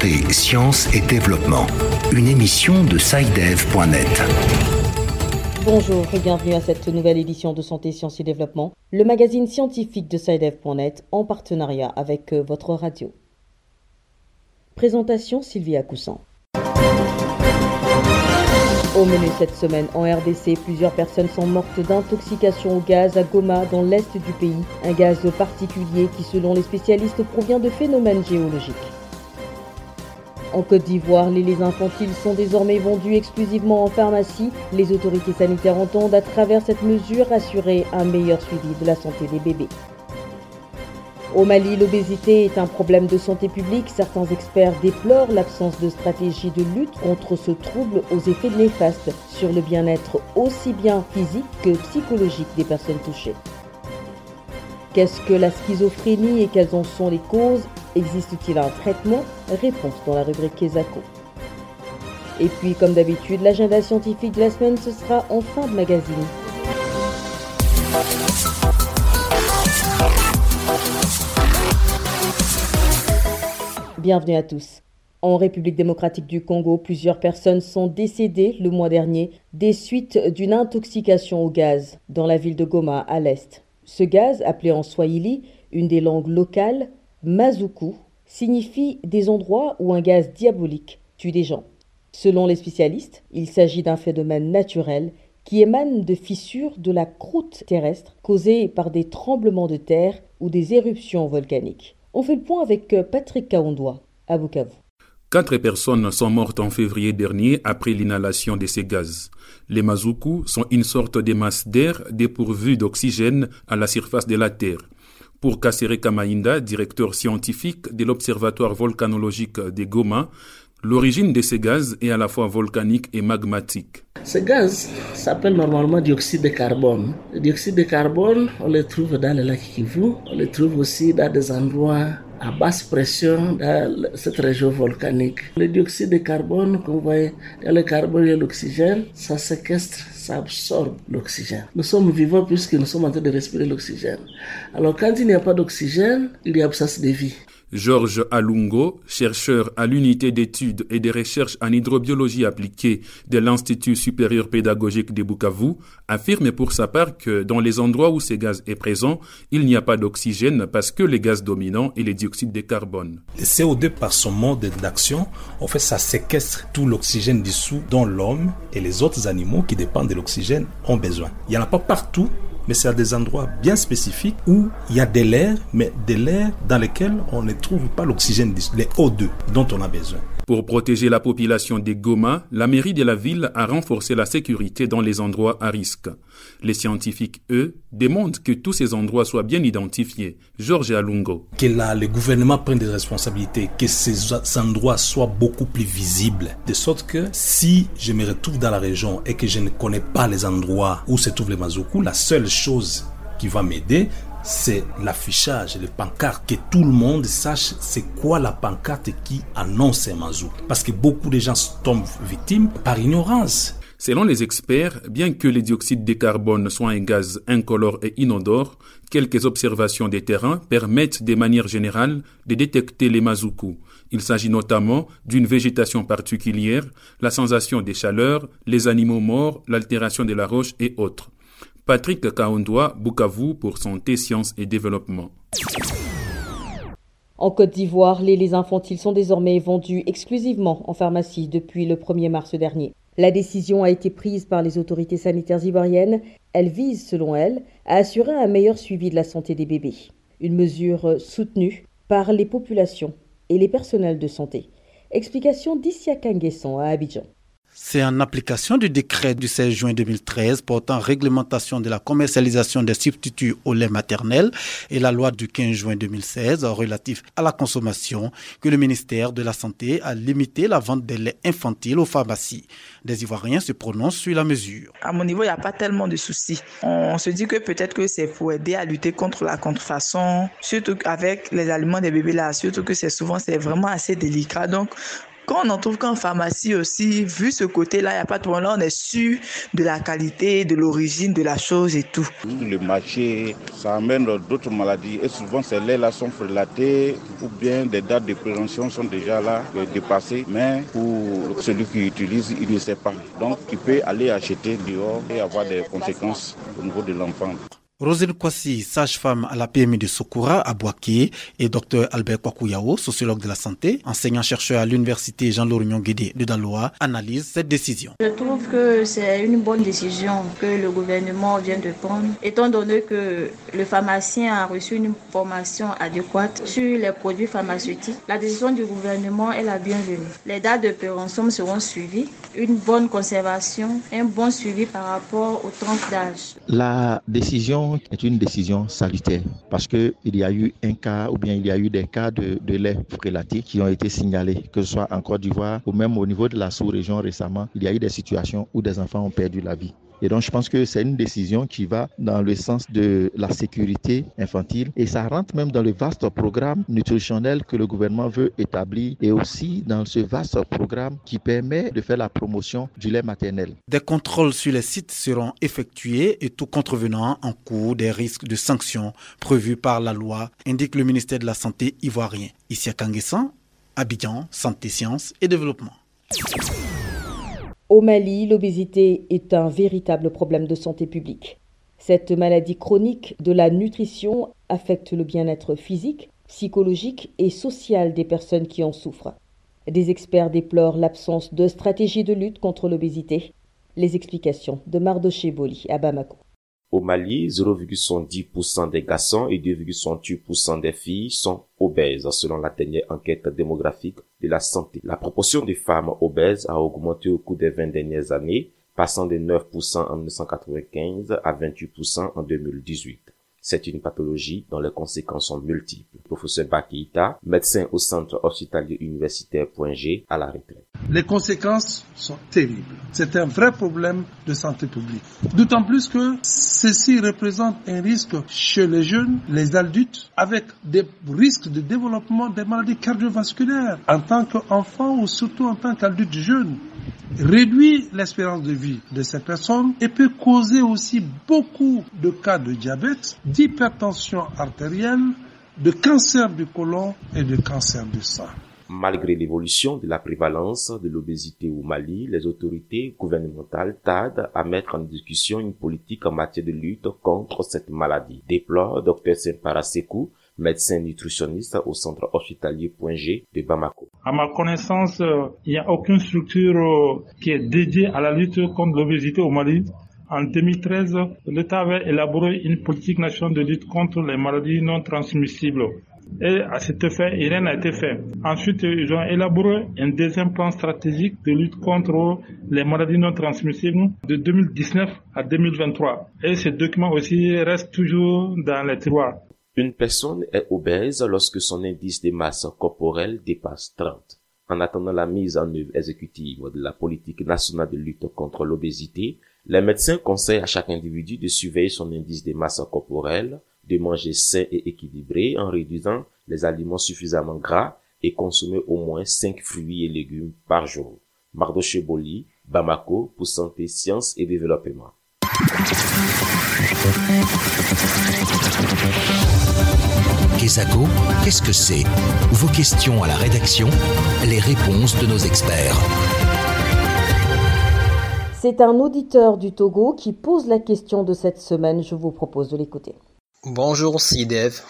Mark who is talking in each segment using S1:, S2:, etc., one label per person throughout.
S1: Santé, Sciences et Développement, une émission de SciDev.net.
S2: Bonjour et bienvenue à cette nouvelle édition de Santé, Sciences et Développement, le magazine scientifique de SciDev.net en partenariat avec euh, votre radio. Présentation Sylvia Coussant. Au menu cette semaine, en RDC, plusieurs personnes sont mortes d'intoxication au gaz à Goma, dans l'est du pays. Un gaz particulier qui, selon les spécialistes, provient de phénomènes géologiques. En Côte d'Ivoire, les laits infantiles sont désormais vendus exclusivement en pharmacie. Les autorités sanitaires entendent à travers cette mesure assurer un meilleur suivi de la santé des bébés. Au Mali, l'obésité est un problème de santé publique. Certains experts déplorent l'absence de stratégie de lutte contre ce trouble aux effets néfastes sur le bien-être aussi bien physique que psychologique des personnes touchées. Qu'est-ce que la schizophrénie et quelles en sont les causes? Existe-t-il un traitement? Réponse dans la rubrique Kesako. Et puis, comme d'habitude, l'agenda scientifique de la semaine, ce sera en fin de magazine. Bienvenue à tous. En République démocratique du Congo, plusieurs personnes sont décédées le mois dernier des suites d'une intoxication au gaz dans la ville de Goma à l'est. Ce gaz, appelé en swahili, une des langues locales, mazuku, signifie des endroits où un gaz diabolique tue des gens. Selon les spécialistes, il s'agit d'un phénomène naturel qui émane de fissures de la croûte terrestre causées par des tremblements de terre ou des éruptions volcaniques. On fait le point avec Patrick Kaondoa à Bukavu.
S3: Quatre personnes sont mortes en février dernier après l'inhalation de ces gaz. Les mazuku sont une sorte de masse d'air dépourvue d'oxygène à la surface de la Terre. Pour Kassere Kamainda, directeur scientifique de l'Observatoire volcanologique de Goma, L'origine de ces gaz est à la fois volcanique et magmatique.
S4: Ces gaz s'appellent normalement dioxyde de carbone. Le dioxyde de carbone, on le trouve dans le lac Kivu, on le trouve aussi dans des endroits à basse pression dans cette région volcanique. Le dioxyde de carbone, comme vous voyez, dans le carbone et l'oxygène, ça séquestre, ça absorbe l'oxygène. Nous sommes vivants puisque nous sommes en train de respirer l'oxygène. Alors quand il n'y a pas d'oxygène, il y a absence de vie.
S3: Georges Alungo, chercheur à l'unité d'études et de recherches en hydrobiologie appliquée de l'Institut supérieur pédagogique de Bukavu, affirme pour sa part que dans les endroits où ces gaz est présent, il n'y a pas d'oxygène parce que les gaz dominants est le dioxyde de carbone.
S5: Le CO2 par son mode d'action, en fait, ça séquestre tout l'oxygène dissous dont l'homme et les autres animaux qui dépendent de l'oxygène ont besoin. Il n'y en a pas partout mais c'est à des endroits bien spécifiques où il y a de l'air, mais de l'air dans lequel on ne trouve pas l'oxygène, les O2 dont on a besoin.
S3: Pour protéger la population des Goma, la mairie de la ville a renforcé la sécurité dans les endroits à risque. Les scientifiques, eux, demandent que tous ces endroits soient bien identifiés. Georges Alungo.
S5: Que là, le gouvernement prenne des responsabilités, que ces endroits soient beaucoup plus visibles. De sorte que si je me retrouve dans la région et que je ne connais pas les endroits où se trouvent les Mazoku, la seule chose qui va m'aider, c'est l'affichage, les pancartes, que tout le monde sache c'est quoi la pancarte qui annonce un mazou. Parce que beaucoup de gens tombent victimes par ignorance.
S3: Selon les experts, bien que les dioxydes de carbone soient un gaz incolore et inodore, quelques observations des terrains permettent de manière générale de détecter les mazoukou. Il s'agit notamment d'une végétation particulière, la sensation des chaleurs, les animaux morts, l'altération de la roche et autres. Patrick Kaondoa, Bukavu pour Santé, Sciences et Développement.
S2: En Côte d'Ivoire, les laits infantiles sont désormais vendus exclusivement en pharmacie depuis le 1er mars dernier. La décision a été prise par les autorités sanitaires ivoiriennes. Elle vise, selon elles, à assurer un meilleur suivi de la santé des bébés. Une mesure soutenue par les populations et les personnels de santé. Explication d'Issia Kanguesson à Abidjan.
S6: C'est en application du décret du 16 juin 2013 portant réglementation de la commercialisation des substituts au lait maternel et la loi du 15 juin 2016 relatif à la consommation que le ministère de la Santé a limité la vente des laits infantiles aux pharmacies. Des Ivoiriens se prononcent sur la mesure.
S7: À mon niveau, il n'y a pas tellement de soucis. On se dit que peut-être que c'est pour aider à lutter contre la contrefaçon, surtout avec les aliments des bébés là, surtout que c'est souvent, c'est vraiment assez délicat. Donc, Quand on en trouve qu'en pharmacie aussi, vu ce côté-là, il n'y a pas de problème. On est sûr de la qualité, de l'origine de la chose et tout.
S8: Le marché, ça amène d'autres maladies. Et souvent, ces laits-là sont relatés ou bien des dates de prévention sont déjà là, euh, dépassées. Mais pour celui qui utilise, il ne sait pas. Donc, il peut aller acheter dehors et avoir des conséquences au niveau de l'enfant.
S6: Rosine Kwasi, sage-femme à la PMI de Sokoura à Boaké, et Dr Albert Kwakuyao, sociologue de la santé, enseignant-chercheur à l'université Jean-Laurent Guédé de Daloa, analyse cette décision.
S9: Je trouve que c'est une bonne décision que le gouvernement vient de prendre, étant donné que le pharmacien a reçu une formation adéquate sur les produits pharmaceutiques. La décision du gouvernement est la bienvenue. Les dates de péremption seront suivies, une bonne conservation, un bon suivi par rapport aux tranches d'âge.
S10: La décision est une décision salutaire parce qu'il y a eu un cas ou bien il y a eu des cas de, de lait qui ont été signalés, que ce soit en Côte d'Ivoire ou même au niveau de la sous-région récemment. Il y a eu des situations où des enfants ont perdu la vie. Et donc, je pense que c'est une décision qui va dans le sens de la sécurité infantile et ça rentre même dans le vaste programme nutritionnel que le gouvernement veut établir et aussi dans ce vaste programme qui permet de faire la promotion du lait maternel.
S6: Des contrôles sur les sites seront effectués et tout contrevenant en cours des risques de sanctions prévus par la loi, indique le ministère de la Santé ivoirien. Ici à Kanguessan, Abidjan, Santé, Sciences et Développement.
S2: Au Mali, l'obésité est un véritable problème de santé publique. Cette maladie chronique de la nutrition affecte le bien-être physique, psychologique et social des personnes qui en souffrent. Des experts déplorent l'absence de stratégie de lutte contre l'obésité. Les explications de Mardoché Boli à Bamako.
S11: Au Mali, 0,70% des garçons et 2,68% des filles sont obèses selon la dernière enquête démographique de la santé. La proportion des femmes obèses a augmenté au cours des 20 dernières années, passant de 9% en 1995 à 28% en 2018. C'est une pathologie dont les conséquences sont multiples. Professeur Bakita, médecin au centre hospitalier universitaire à la retraite.
S12: Les conséquences sont terribles. C'est un vrai problème de santé publique. D'autant plus que ceci représente un risque chez les jeunes, les adultes, avec des risques de développement des maladies cardiovasculaires en tant qu'enfant ou surtout en tant qu'adulte jeune réduit l'espérance de vie de ces personnes et peut causer aussi beaucoup de cas de diabète, d'hypertension artérielle, de cancer du côlon et de cancer du sang.
S11: Malgré l'évolution de la prévalence de l'obésité au Mali, les autorités gouvernementales tardent à mettre en discussion une politique en matière de lutte contre cette maladie, déplore Dr Sempara Sekou, médecin nutritionniste au centre hospitalier Point G de Bamako.
S13: À ma connaissance, il n'y a aucune structure qui est dédiée à la lutte contre l'obésité au Mali. En 2013, l'État avait élaboré une politique nationale de lutte contre les maladies non transmissibles. Et à cet effet, rien n'a été fait. Ensuite, ils ont élaboré un deuxième plan stratégique de lutte contre les maladies non transmissibles de 2019 à 2023. Et ce document aussi reste toujours dans les tiroirs.
S11: Une personne est obèse lorsque son indice de masse corporelle dépasse 30. En attendant la mise en œuvre exécutive de la politique nationale de lutte contre l'obésité, les médecins conseillent à chaque individu de surveiller son indice de masse corporelle, de manger sain et équilibré en réduisant les aliments suffisamment gras et consommer au moins 5 fruits et légumes par jour. Mardoche Boli, Bamako, pour Santé, Sciences et Développement.
S1: Kesako, qu'est-ce que c'est? Vos questions à la rédaction, les réponses de nos experts.
S2: C'est un auditeur du Togo qui pose la question de cette semaine. Je vous propose de l'écouter.
S14: Bonjour Sidev,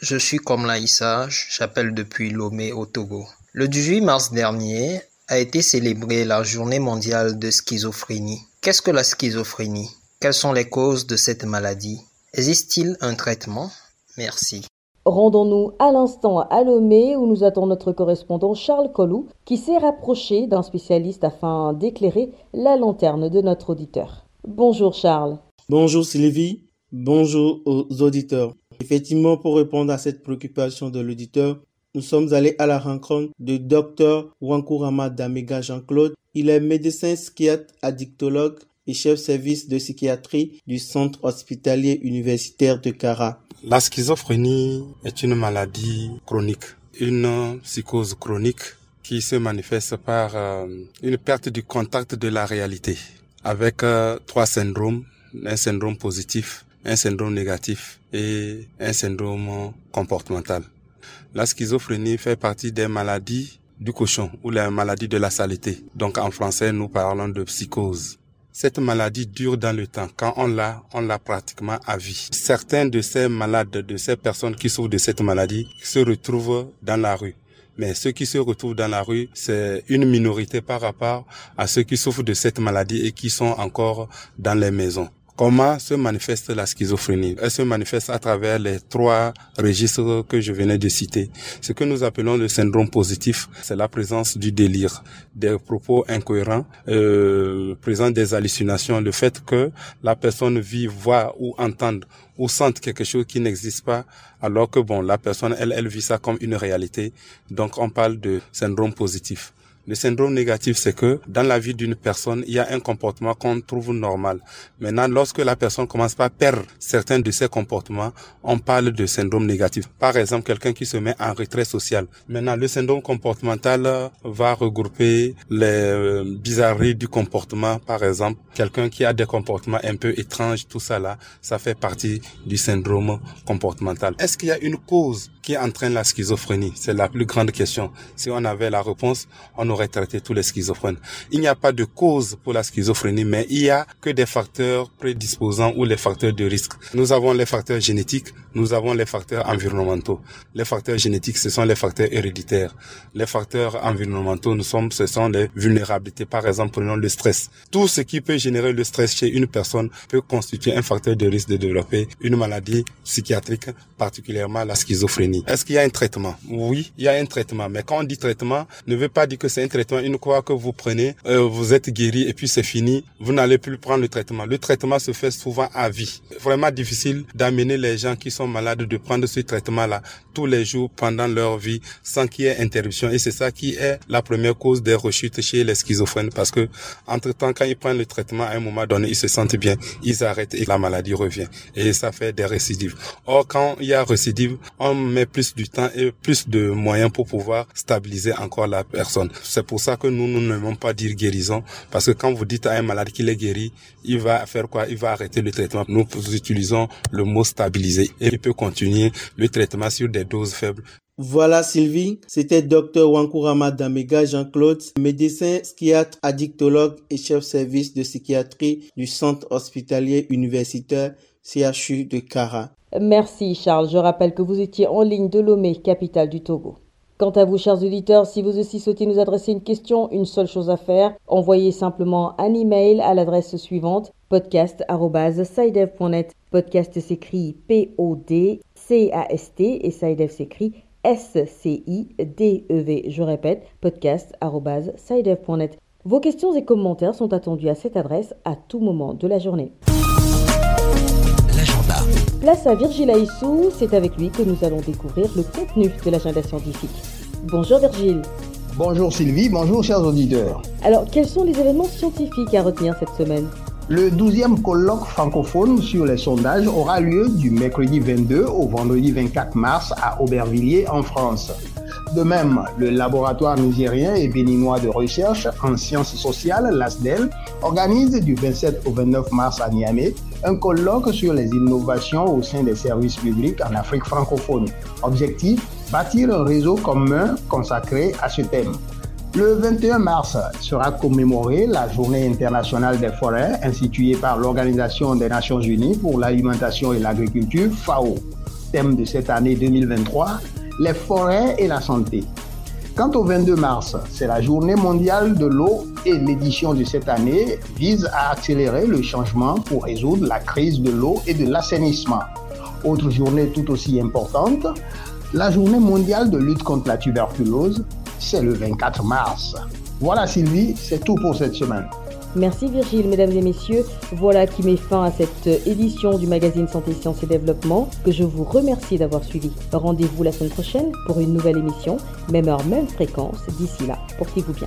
S14: je suis comme Issa, j'appelle depuis Lomé au Togo. Le 18 mars dernier a été célébrée la journée mondiale de schizophrénie. Qu'est-ce que la schizophrénie? Quelles sont les causes de cette maladie? Existe-t-il un traitement? Merci.
S2: Rendons-nous à l'instant à Lomé où nous attend notre correspondant Charles Collou qui s'est rapproché d'un spécialiste afin d'éclairer la lanterne de notre auditeur. Bonjour Charles.
S15: Bonjour Sylvie. Bonjour aux auditeurs. Effectivement, pour répondre à cette préoccupation de l'auditeur, nous sommes allés à la rencontre de Dr Wankurama Damega Jean-Claude. Il est médecin psychiatre addictologue et chef service de psychiatrie du centre hospitalier universitaire de Cara.
S16: La schizophrénie est une maladie chronique, une psychose chronique qui se manifeste par euh, une perte du contact de la réalité avec euh, trois syndromes, un syndrome positif, un syndrome négatif et un syndrome comportemental. La schizophrénie fait partie des maladies du cochon ou la maladie de la saleté. Donc en français, nous parlons de psychose. Cette maladie dure dans le temps. Quand on l'a, on l'a pratiquement à vie. Certains de ces malades, de ces personnes qui souffrent de cette maladie, se retrouvent dans la rue. Mais ceux qui se retrouvent dans la rue, c'est une minorité par rapport à ceux qui souffrent de cette maladie et qui sont encore dans les maisons. Comment se manifeste la schizophrénie? Elle se manifeste à travers les trois registres que je venais de citer. Ce que nous appelons le syndrome positif, c'est la présence du délire, des propos incohérents, euh, présence des hallucinations, le fait que la personne vit, voit ou entende ou sente quelque chose qui n'existe pas, alors que bon, la personne, elle, elle vit ça comme une réalité. Donc on parle de syndrome positif. Le syndrome négatif, c'est que dans la vie d'une personne, il y a un comportement qu'on trouve normal. Maintenant, lorsque la personne commence à perdre certains de ses comportements, on parle de syndrome négatif. Par exemple, quelqu'un qui se met en retrait social. Maintenant, le syndrome comportemental va regrouper les euh, bizarreries du comportement. Par exemple, quelqu'un qui a des comportements un peu étranges, tout ça là, ça fait partie du syndrome comportemental. Est-ce qu'il y a une cause qui entraîne la schizophrénie? C'est la plus grande question. Si on avait la réponse, on aurait traité tous les schizophrènes. Il n'y a pas de cause pour la schizophrénie, mais il y a que des facteurs prédisposants ou les facteurs de risque. Nous avons les facteurs génétiques, nous avons les facteurs environnementaux. Les facteurs génétiques, ce sont les facteurs héréditaires. Les facteurs environnementaux, nous sommes, ce sont les vulnérabilités. Par exemple, prenons le stress. Tout ce qui peut générer le stress chez une personne peut constituer un facteur de risque de développer une maladie psychiatrique, particulièrement la schizophrénie. Est-ce qu'il y a un traitement? Oui, il y a un traitement. Mais quand on dit traitement, ne veut pas dire que c'est un traitement. Une fois que vous prenez, euh, vous êtes guéri et puis c'est fini, vous n'allez plus prendre le traitement. Le traitement se fait souvent à vie. Vraiment difficile d'amener les gens qui sont malades de prendre ce traitement-là tous les jours pendant leur vie sans qu'il y ait interruption. Et c'est ça qui est la première cause des rechutes chez les schizophrènes parce que entre temps, quand ils prennent le traitement, à un moment donné, ils se sentent bien, ils arrêtent et la maladie revient. Et ça fait des récidives. Or, quand il y a récidive, on met plus du temps et plus de moyens pour pouvoir stabiliser encore la personne. C'est pour ça que nous, nous n'aimons pas dire guérison parce que quand vous dites à un malade qu'il est guéri, il va faire quoi? Il va arrêter le traitement. Nous utilisons le mot stabiliser et il peut continuer le traitement sur des doses faibles.
S15: Voilà Sylvie, c'était Dr Wankurama Damega Jean-Claude, médecin, psychiatre, addictologue et chef service de psychiatrie du centre hospitalier universitaire CHU de Kara.
S2: Merci Charles, je rappelle que vous étiez en ligne de Lomé, capitale du Togo. Quant à vous, chers auditeurs, si vous aussi souhaitez nous adresser une question, une seule chose à faire, envoyez simplement un email à l'adresse suivante podcast.sidev.net. Podcast s'écrit P-O-D-C-A-S-T et Sidev s'écrit S-C-I-D-E-V. Je répète, podcast.sidev.net. Vos questions et commentaires sont attendus à cette adresse à tout moment de la journée. Place à Virgile Aissou, c'est avec lui que nous allons découvrir le contenu de l'agenda scientifique. Bonjour Virgile.
S17: Bonjour Sylvie, bonjour chers auditeurs.
S2: Alors, quels sont les événements scientifiques à retenir cette semaine?
S17: Le 12e colloque francophone sur les sondages aura lieu du mercredi 22 au vendredi 24 mars à Aubervilliers en France. De même, le laboratoire nigérien et béninois de recherche en sciences sociales, l'ASDEL, organise du 27 au 29 mars à Niamey un colloque sur les innovations au sein des services publics en Afrique francophone. Objectif, bâtir un réseau commun consacré à ce thème. Le 21 mars sera commémorée la Journée internationale des forêts instituée par l'Organisation des Nations Unies pour l'alimentation et l'agriculture, FAO. Thème de cette année 2023, les forêts et la santé. Quant au 22 mars, c'est la journée mondiale de l'eau et l'édition de cette année vise à accélérer le changement pour résoudre la crise de l'eau et de l'assainissement. Autre journée tout aussi importante, la journée mondiale de lutte contre la tuberculose, c'est le 24 mars. Voilà Sylvie, c'est tout pour cette semaine.
S2: Merci Virgile, mesdames et messieurs. Voilà qui met fin à cette édition du magazine Santé, Sciences et Développement que je vous remercie d'avoir suivi. Rendez-vous la semaine prochaine pour une nouvelle émission, même heure, même fréquence. D'ici là, portez-vous bien.